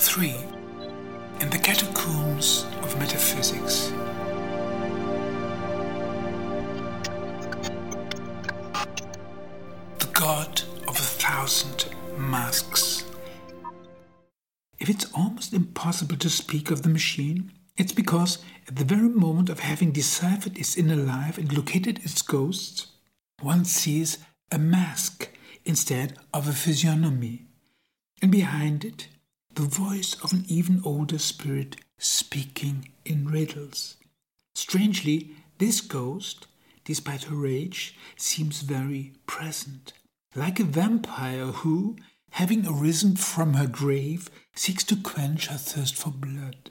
3. In the catacombs of metaphysics. The god of a thousand masks. If it's almost impossible to speak of the machine, it's because at the very moment of having deciphered its inner life and located its ghosts, one sees a mask instead of a physiognomy. And behind it, the voice of an even older spirit speaking in riddles. Strangely, this ghost, despite her age, seems very present, like a vampire who, having arisen from her grave, seeks to quench her thirst for blood.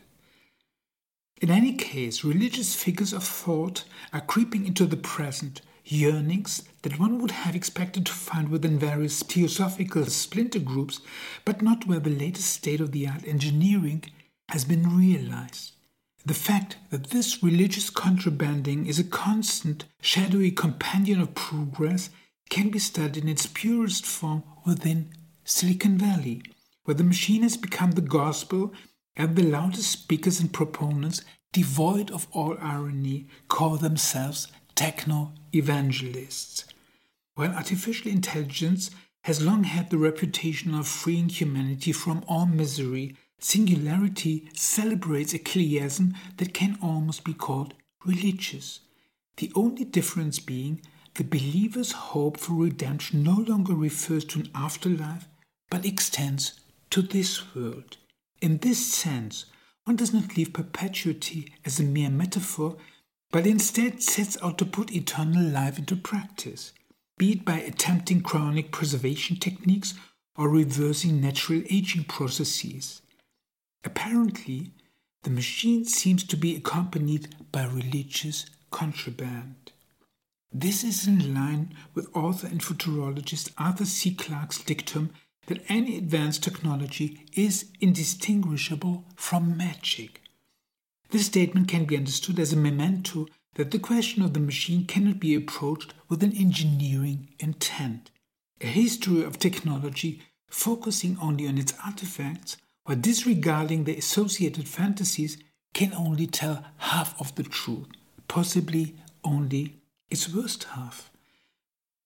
In any case, religious figures of thought are creeping into the present, yearnings that one would have expected to find within various theosophical splinter groups, but not where the latest state of the art engineering has been realized. The fact that this religious contrabanding is a constant, shadowy companion of progress can be studied in its purest form within Silicon Valley, where the machine has become the gospel and the loudest speakers and proponents, devoid of all irony, call themselves techno evangelists. While artificial intelligence has long had the reputation of freeing humanity from all misery, singularity celebrates a chiliasm that can almost be called religious. The only difference being the believer's hope for redemption no longer refers to an afterlife, but extends to this world. In this sense, one does not leave perpetuity as a mere metaphor, but instead sets out to put eternal life into practice, be it by attempting cryonic preservation techniques or reversing natural aging processes. Apparently, the machine seems to be accompanied by religious contraband. This is in line with author and futurologist Arthur C. Clarke's dictum that any advanced technology is indistinguishable from magic. This statement can be understood as a memento that the question of the machine cannot be approached with an engineering intent. A history of technology focusing only on its artifacts or disregarding the associated fantasies can only tell half of the truth, possibly only its worst half.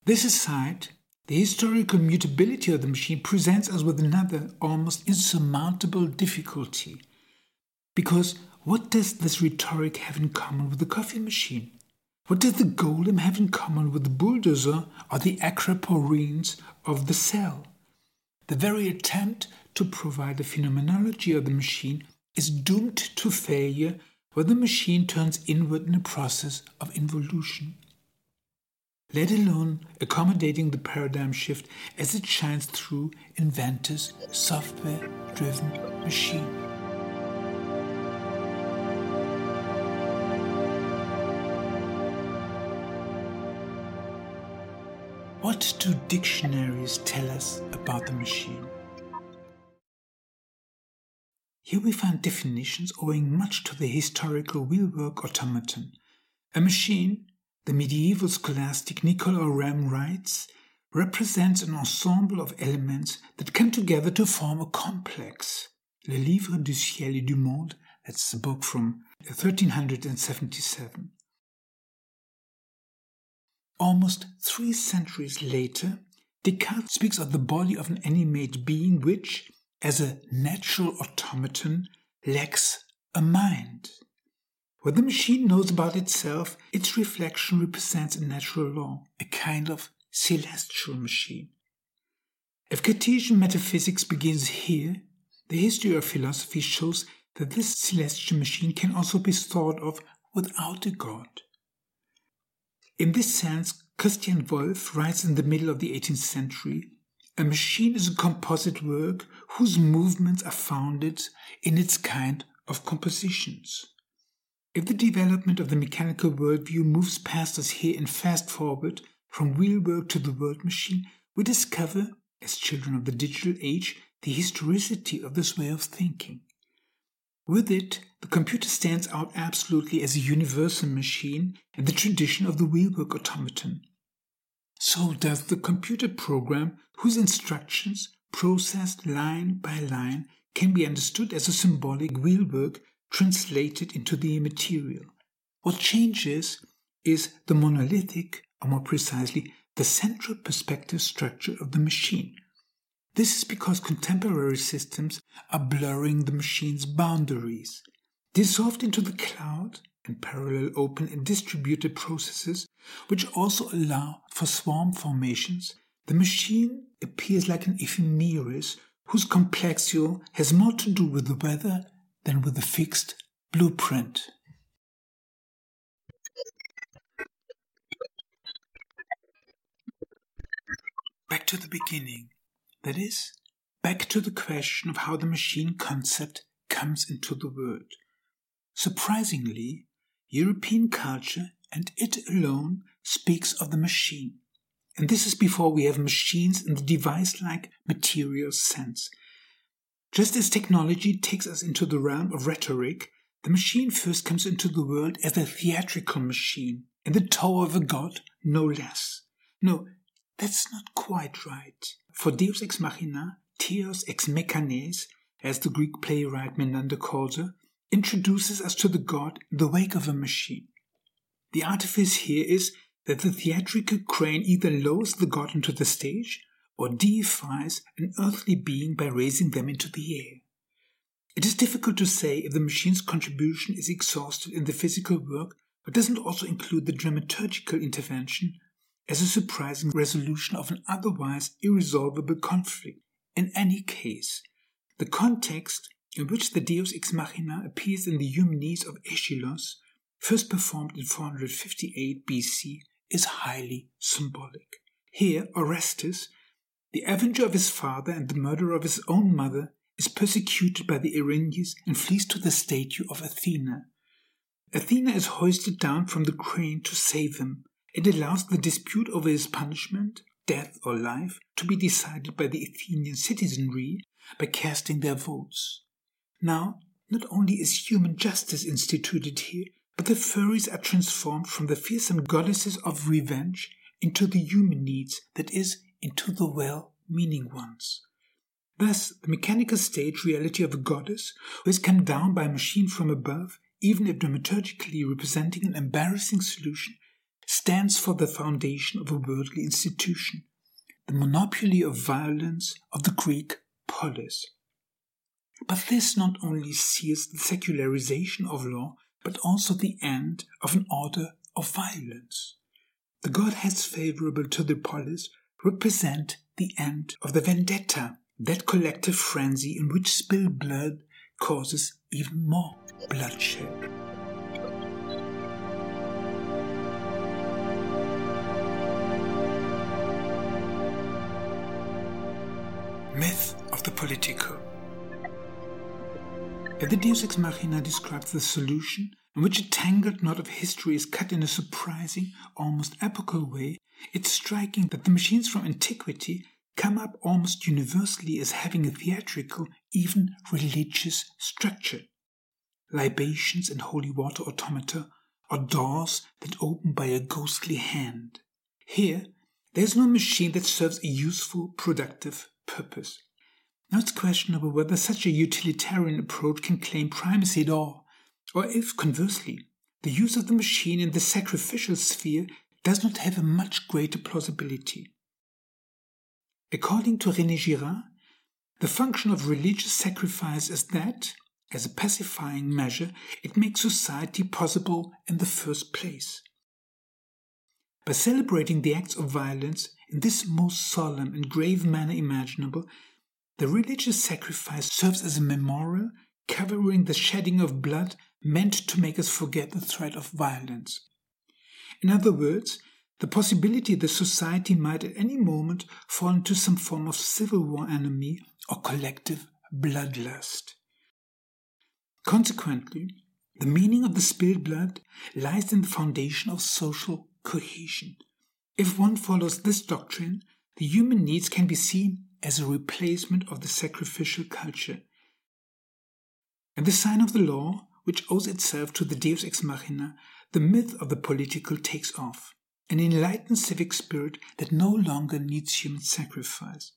This aside, the historical mutability of the machine presents us with another almost insurmountable difficulty. Because what does this rhetoric have in common with the coffee machine? What does the golem have in common with the bulldozer or the aquaporines of the cell? The very attempt to provide a phenomenology of the machine is doomed to failure where the machine turns inward in a process of involution. Let alone accommodating the paradigm shift as it shines through in Venter's software driven machine. What do dictionaries tell us about the machine? Here we find definitions owing much to the historical wheelwork automaton. A machine, the medieval scholastic Nicole Oresme writes, represents an ensemble of elements that come together to form a complex. Le Livre du Ciel et du Monde, that's a book from 1377. Almost three centuries later, Descartes speaks of the body of an animate being which, as a natural automaton, lacks a mind. What the machine knows about itself, its reflection represents a natural law, a kind of celestial machine. If Cartesian metaphysics begins here, the history of philosophy shows that this celestial machine can also be thought of without a god. In this sense, Christian Wolff writes in the middle of the 18th century a machine is a composite work whose movements are founded in its kind of compositions. If the development of the mechanical worldview moves past us here and fast forward from wheelwork to the world machine, we discover, as children of the digital age, the historicity of this way of thinking. With it, the computer stands out absolutely as a universal machine in the tradition of the wheelwork automaton. So does the computer program whose instructions, processed line by line, can be understood as a symbolic wheelwork translated into the immaterial. What changes is the monolithic, or more precisely, the central perspective structure of the machine. This is because contemporary systems are blurring the machine's boundaries. Dissolved into the cloud and parallel open and distributed processes, which also allow for swarm formations, the machine appears like an ephemeris whose complexio has more to do with the weather than with the fixed blueprint. Back to the beginning, that is, back to the question of how the machine concept comes into the world. Surprisingly, European culture and it alone speaks of the machine. And this is before we have machines in the device like material sense. Just as technology takes us into the realm of rhetoric, the machine first comes into the world as a theatrical machine, in the tower of a god, no less. No, that's not quite right. For Deus ex machina, Theos ex mechanes, as the Greek playwright Menander calls her, introduces us to the god in the wake of a machine. The artifice here is that the theatrical crane either lowers the god into the stage or deifies an earthly being by raising them into the air. It is difficult to say if the machine's contribution is exhausted in the physical work, but doesn't also include the dramaturgical intervention as a surprising resolution of an otherwise irresolvable conflict. In any case, the context in which the Deus ex machina appears in the Eumenides of Aeschylus, first performed in 458 BC, is highly symbolic. Here, Orestes, the avenger of his father and the murderer of his own mother, is persecuted by the Erinyes and flees to the statue of Athena. Athena is hoisted down from the crane to save him. It allows the dispute over his punishment, death or life, to be decided by the Athenian citizenry by casting their votes. Now, not only is human justice instituted here, but the Furies are transformed from the fearsome goddesses of revenge into the Eumenides, that is, into the well meaning ones. Thus, the mechanical stage reality of a goddess who has come down by a machine from above, even if dramaturgically representing an embarrassing solution, stands for the foundation of a worldly institution, the monopoly of violence of the Greek polis. But this not only seals the secularization of law, but also the end of an order of violence. The godheads favorable to the polis represent the end of the vendetta, that collective frenzy in which spilled blood causes even more bloodshed. Myth of the political. The Deus Ex Machina describes the solution in which a tangled knot of history is cut in a surprising, almost epochal way. It's striking that the machines from antiquity come up almost universally as having a theatrical, even religious structure. Libations and holy water automata are doors that open by a ghostly hand. Here, there's no machine that serves a useful, productive purpose. Now it's questionable whether such a utilitarian approach can claim primacy at all, or if, conversely, the use of the machine in the sacrificial sphere does not have a much greater plausibility. According to René Girard, the function of religious sacrifice is that, as a pacifying measure, it makes society possible in the first place. By celebrating the acts of violence in this most solemn and grave manner imaginable, the religious sacrifice serves as a memorial covering the shedding of blood meant to make us forget the threat of violence. In other words, the possibility that society might at any moment fall into some form of civil war enemy or collective bloodlust. Consequently, the meaning of the spilled blood lies in the foundation of social cohesion. If one follows this doctrine, the Eumenides can be seen as a replacement of the sacrificial culture. And the sign of the law, which owes itself to the Deus ex machina, the myth of the political takes off, an enlightened civic spirit that no longer needs human sacrifice.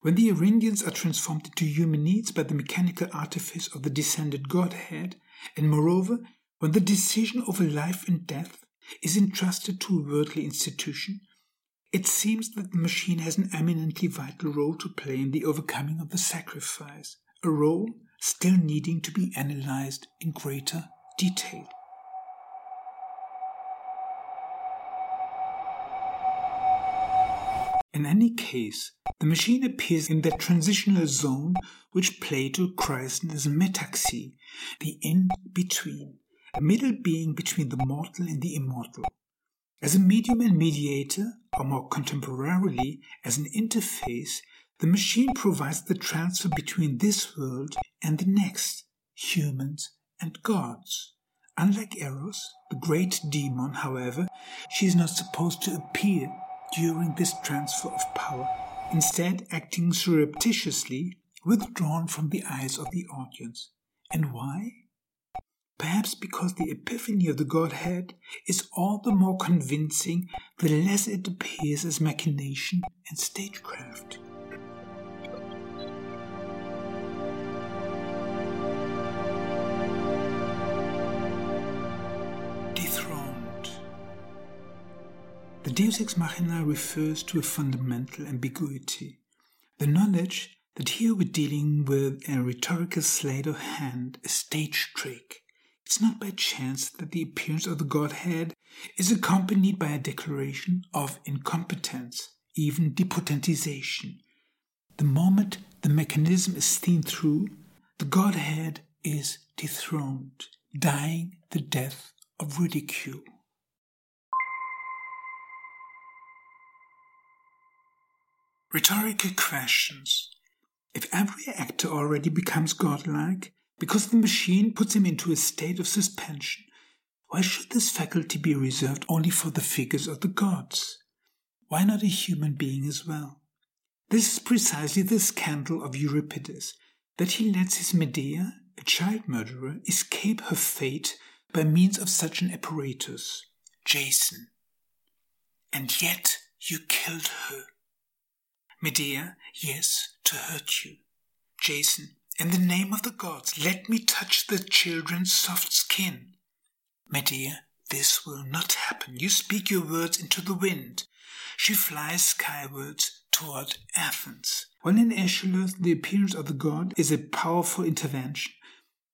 When the Erinyes are transformed into Eumenides by the mechanical artifice of the descended Godhead, and moreover, when the decision over life and death is entrusted to a worldly institution, it seems that the machine has an eminently vital role to play in the overcoming of the sacrifice, a role still needing to be analyzed in greater detail. In any case, the machine appears in that transitional zone which Plato christened as metaxy, the in between, a middle being between the mortal and the immortal. As a medium and mediator, or more contemporarily, as an interface, the machine provides the transfer between this world and the next, humans and gods. Unlike Eros, the great demon, however, she is not supposed to appear during this transfer of power, instead, acting surreptitiously, withdrawn from the eyes of the audience. And why? Perhaps because the epiphany of the Godhead is all the more convincing the less it appears as machination and stagecraft. Dethroned. The Deus Ex Machina refers to a fundamental ambiguity. The knowledge that here we're dealing with a rhetorical sleight of hand, a stage trick. It's not by chance that the appearance of the Godhead is accompanied by a declaration of incompetence, even depotentization. The moment the mechanism is seen through, the Godhead is dethroned, dying the death of ridicule. Rhetorical questions. If every actor already becomes godlike because the machine puts him into a state of suspension, why should this faculty be reserved only for the figures of the gods? Why not a human being as well? This is precisely the scandal of Euripides, that he lets his Medea, a child murderer, escape her fate by means of such an apparatus, Jason. And yet you killed her. Medea, yes, to hurt you. Jason, in the name of the gods, let me touch the children's soft skin. Medea, this will not happen. You speak your words into the wind. She flies skywards toward Athens. When in Aeschylus the appearance of the god is a powerful intervention,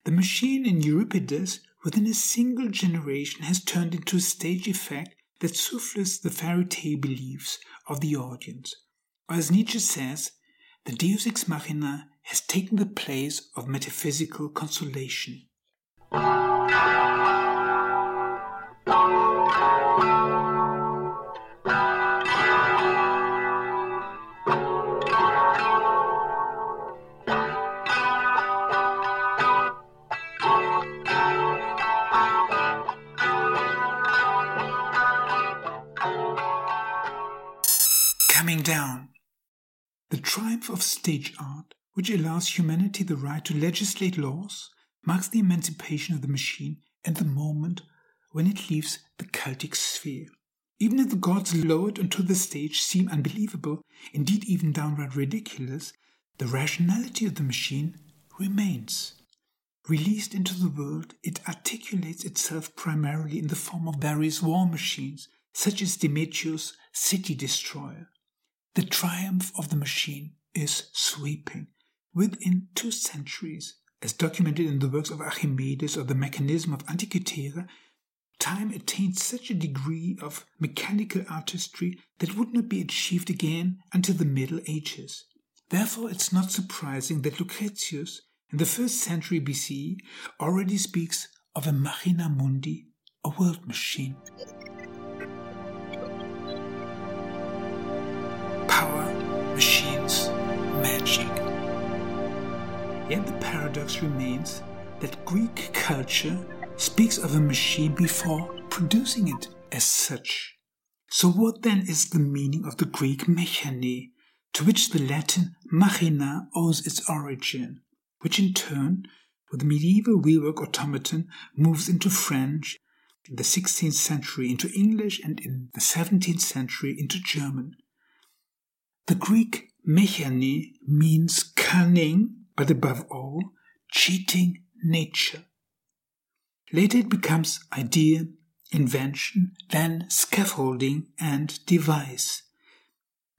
the machine in Euripides within a single generation has turned into a stage effect that souffles the fairy tale beliefs of the audience. As Nietzsche says, the Deus ex machina has taken the place of metaphysical consolation. Coming down. The triumph of stage art, which allows humanity the right to legislate laws, marks the emancipation of the machine and the moment when it leaves the cultic sphere. Even if the gods lowered onto the stage seem unbelievable, indeed even downright ridiculous, the rationality of the machine remains. Released into the world, it articulates itself primarily in the form of various war machines, such as Demetrius' City Destroyer. The triumph of the machine is sweeping. Within two centuries, as documented in the works of Archimedes or the mechanism of Antikythera, time attained such a degree of mechanical artistry that would not be achieved again until the Middle Ages. Therefore, it's not surprising that Lucretius, in the first century BCE, already speaks of a machina mundi, a world machine. Yet the paradox remains that Greek culture speaks of a machine before producing it as such. So, what then is the meaning of the Greek mechane, to which the Latin machina owes its origin, which in turn, with the medieval wheelwork automaton, moves into French, in the 16th century into English, and in the 17th century into German? The Greek mechane means cunning, but above all, cheating nature. Later it becomes idea, invention, then scaffolding and device.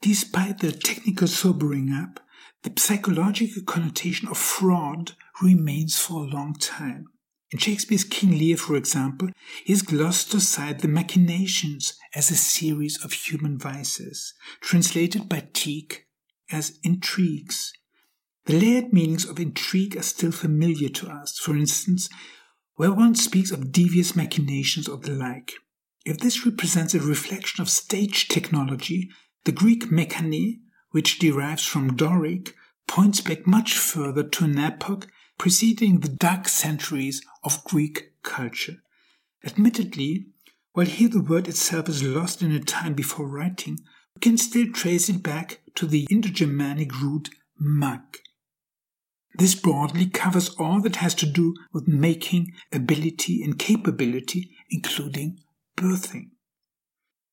Despite the technical sobering up, the psychological connotation of fraud remains for a long time. In Shakespeare's King Lear, for example, he has glossed aside the machinations as a series of human vices, translated by Tieck as intrigues. The layered meanings of intrigue are still familiar to us. For instance, where one speaks of devious machinations or the like. If this represents a reflection of stage technology, the Greek mechane, which derives from Doric, points back much further to an epoch preceding the dark centuries of Greek culture. Admittedly, while here the word itself is lost in a time before writing, we can still trace it back to the Indo-Germanic root mag. This broadly covers all that has to do with making, ability, and capability, including birthing.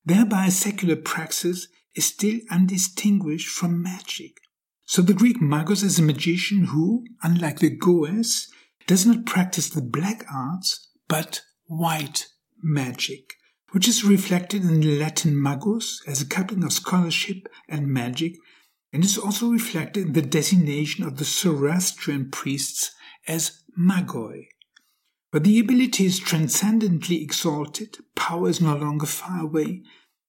Thereby, secular praxis is still undistinguished from magic. So the Greek magos is a magician who, unlike the goes, does not practice the black arts, but white magic, which is reflected in the Latin magus as a coupling of scholarship and magic and is also reflected in the designation of the Zoroastrian priests as magoi. But the ability is transcendently exalted, power is no longer far away,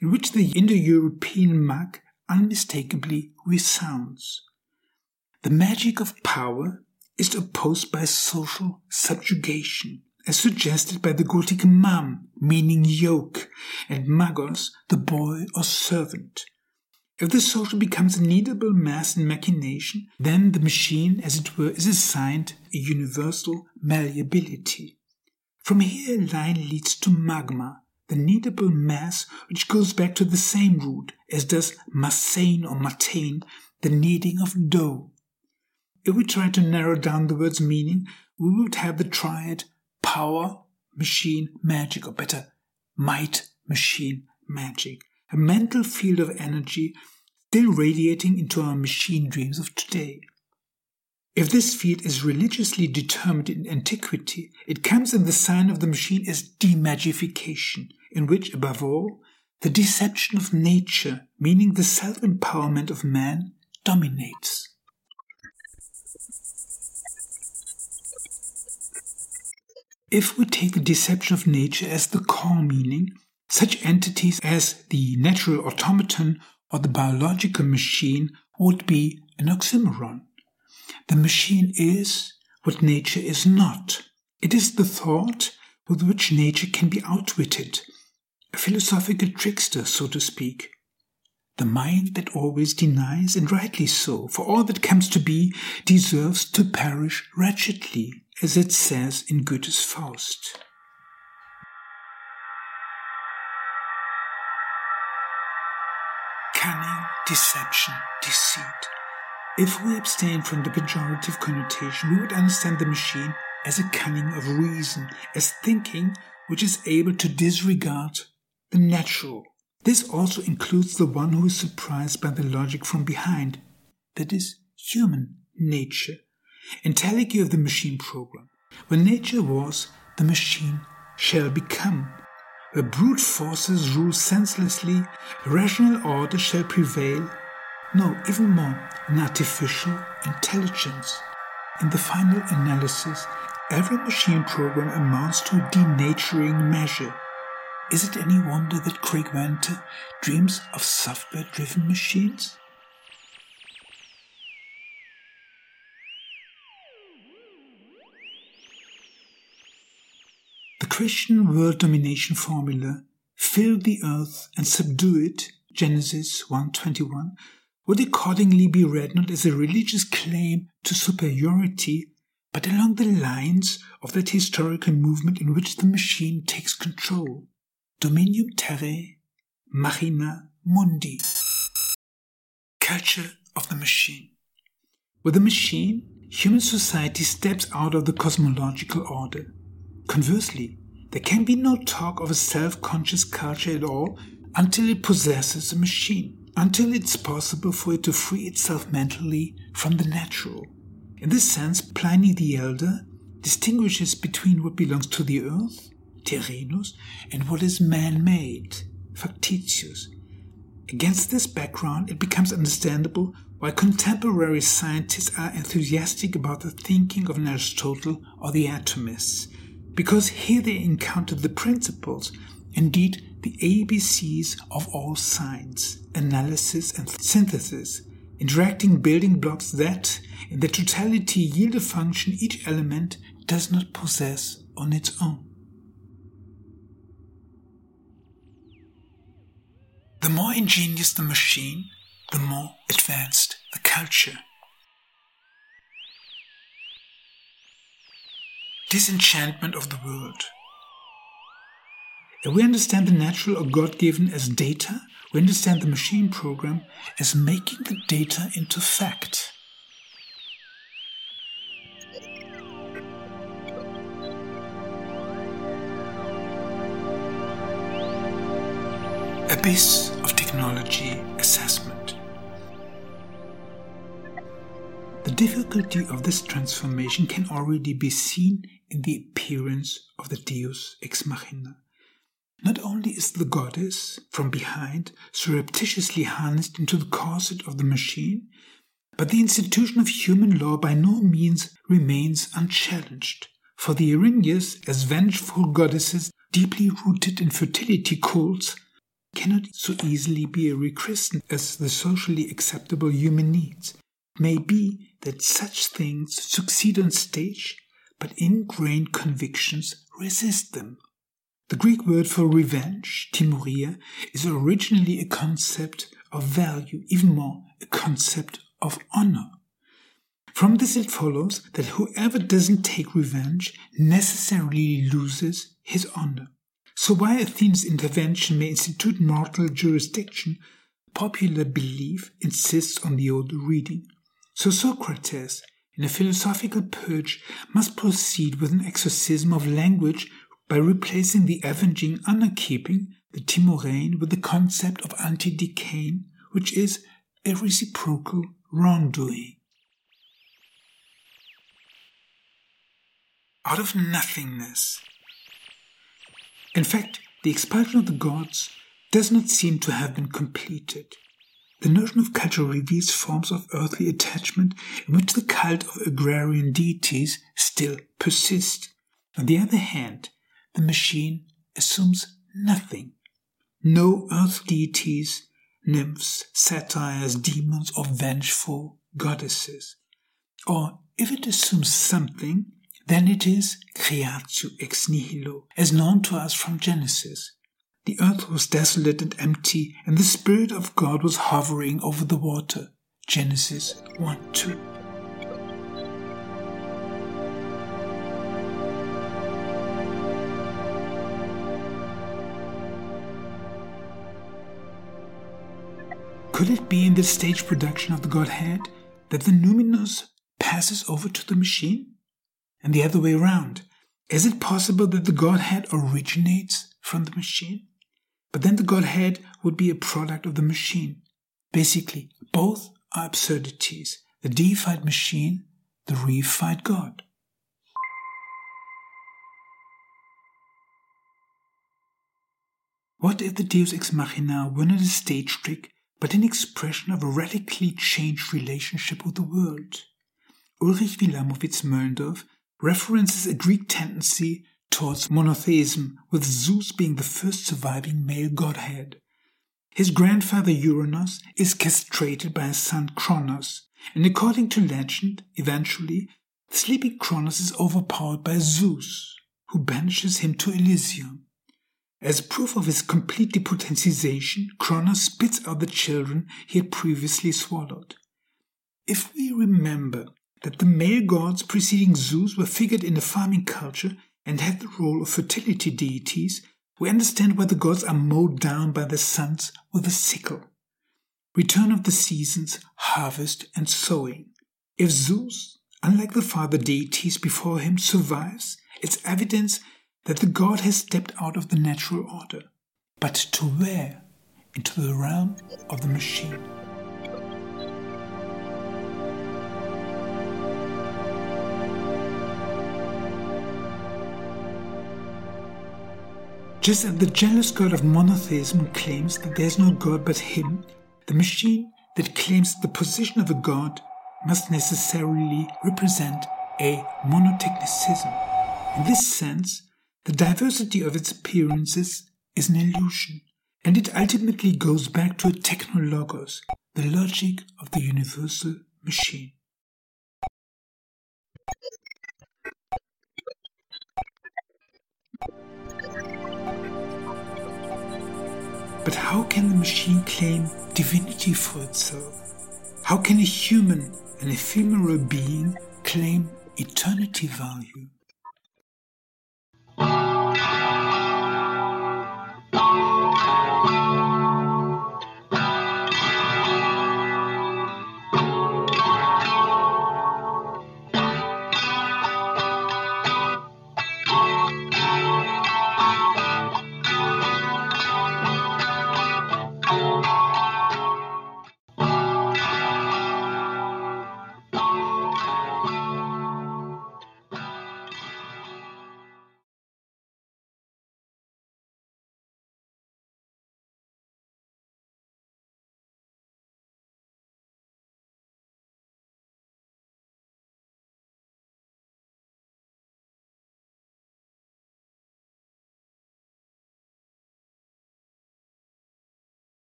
in which the Indo European mag unmistakably resounds. The magic of power is opposed by social subjugation, as suggested by the Gothic mam, meaning yoke, and magos, the boy or servant. If the social becomes a kneadable mass in machination, then the machine, as it were, is assigned a universal malleability. From here a line leads to magma, the kneadable mass which goes back to the same root as does massane or matane, the kneading of dough. If we try to narrow down the word's meaning, we would have the triad power, machine, magic, or better, might, machine, magic a mental field of energy still radiating into our machine dreams of today. If this field is religiously determined in antiquity, it comes in the sign of the machine as demagification, in which, above all, the deception of nature, meaning the self empowerment of man, dominates. If we take the deception of nature as the core meaning, such entities as the natural automaton or the biological machine would be an oxymoron. The machine is what nature is not. It is the thought with which nature can be outwitted, a philosophical trickster, so to speak. The mind that always denies, and rightly so, for all that comes to be deserves to perish wretchedly, as it says in Goethe's Faust. Cunning, deception, deceit. If we abstain from the pejorative connotation, we would understand the machine as a cunning of reason, as thinking which is able to disregard the natural. This also includes the one who is surprised by the logic from behind, that is, human nature. Entelechy of the machine program. When nature was, the machine shall become where brute forces rule senselessly, rational order shall prevail. No, even more, an artificial intelligence. In the final analysis, every machine program amounts to a denaturing measure. Is it any wonder that Craig Venter dreams of software driven machines? Christian world domination formula, fill the earth and subdue it, Genesis 1:21, would accordingly be read not as a religious claim to superiority, but along the lines of that historical movement in which the machine takes control. Dominium terrae, machina mundi. Culture of the machine. With the machine, human society steps out of the cosmological order. Conversely, there can be no talk of a self conscious culture at all until it possesses a machine. until it's possible for it to free itself mentally from the natural. In this sense, Pliny the Elder distinguishes between what belongs to the earth, terrenus, and what is man made, factitious. Against this background, it becomes understandable why contemporary scientists are enthusiastic about the thinking of Aristotle or the atomists, because here they encounter the principles, indeed the ABCs of all science, analysis and synthesis, interacting building blocks that, in their totality, yield a function each element does not possess on its own. The more ingenious the machine, the more advanced the culture. Disenchantment of the world. If we understand the natural or God given as data, we understand the machine program as making the data into fact. Abyss difficulty of this transformation can already be seen in the appearance of the Deus ex machina. Not only is the goddess, from behind, surreptitiously harnessed into the corset of the machine, but the institution of human law by no means remains unchallenged. For the Erinyes, as vengeful goddesses deeply rooted in fertility cults, cannot so easily be rechristened as the socially acceptable Eumenides. May be that such things succeed on stage, but ingrained convictions resist them. The Greek word for revenge, timoria, is originally a concept of value, even more, a concept of honor. From this it follows that whoever doesn't take revenge necessarily loses his honor. So while Athena's intervention may institute mortal jurisdiction, popular belief insists on the old reading. So Socrates, in a philosophical purge, must proceed with an exorcism of language by replacing the avenging honor keeping, the Timorein, with the concept of antidikein, which is a reciprocal wrongdoing. Out of nothingness, in fact, the expulsion of the gods does not seem to have been completed. The notion of culture reveals forms of earthly attachment in which the cult of agrarian deities still persist. On the other hand, the machine assumes nothing. No earth deities, nymphs, satyrs, demons, or vengeful goddesses. Or if it assumes something, then it is creatio ex nihilo, as known to us from Genesis. The earth was desolate and empty, and the Spirit of God was hovering over the water. Genesis 1 2. Could it be in the stage production of the Godhead that the numinous passes over to the machine? and the other way around. Is it possible that the Godhead originates from the machine? But then the Godhead would be a product of the machine. Basically, both are absurdities the deified machine, the reified God. What if the Deus ex machina were not a stage trick, but an expression of a radically changed relationship with the world? Ulrich Wilamowitz Moellendorff references a Greek tendency towards monotheism, with Zeus being the first surviving male godhead. His grandfather Uranus is castrated by his son Kronos, and according to legend, eventually, sleeping Kronos is overpowered by Zeus, who banishes him to Elysium. As proof of his complete depotentization, Kronos spits out the children he had previously swallowed. If we remember that the male gods preceding Zeus were figured in the farming culture and had the role of fertility deities, we understand why the gods are mowed down by their sons with a sickle. Return of the seasons, harvest, and sowing. If Zeus, unlike the father deities before him, survives, it's evidence that the god has stepped out of the natural order. But to where? into the realm of the machine. Just as the jealous God of monotheism claims that there is no God but Him, the machine that claims the position of a God must necessarily represent a monotechnicism. In this sense, the diversity of its appearances is an illusion, and it ultimately goes back to a technologos, the logic of the universal machine. But how can the machine claim divinity for itself? How can a human, an ephemeral being, claim eternity value?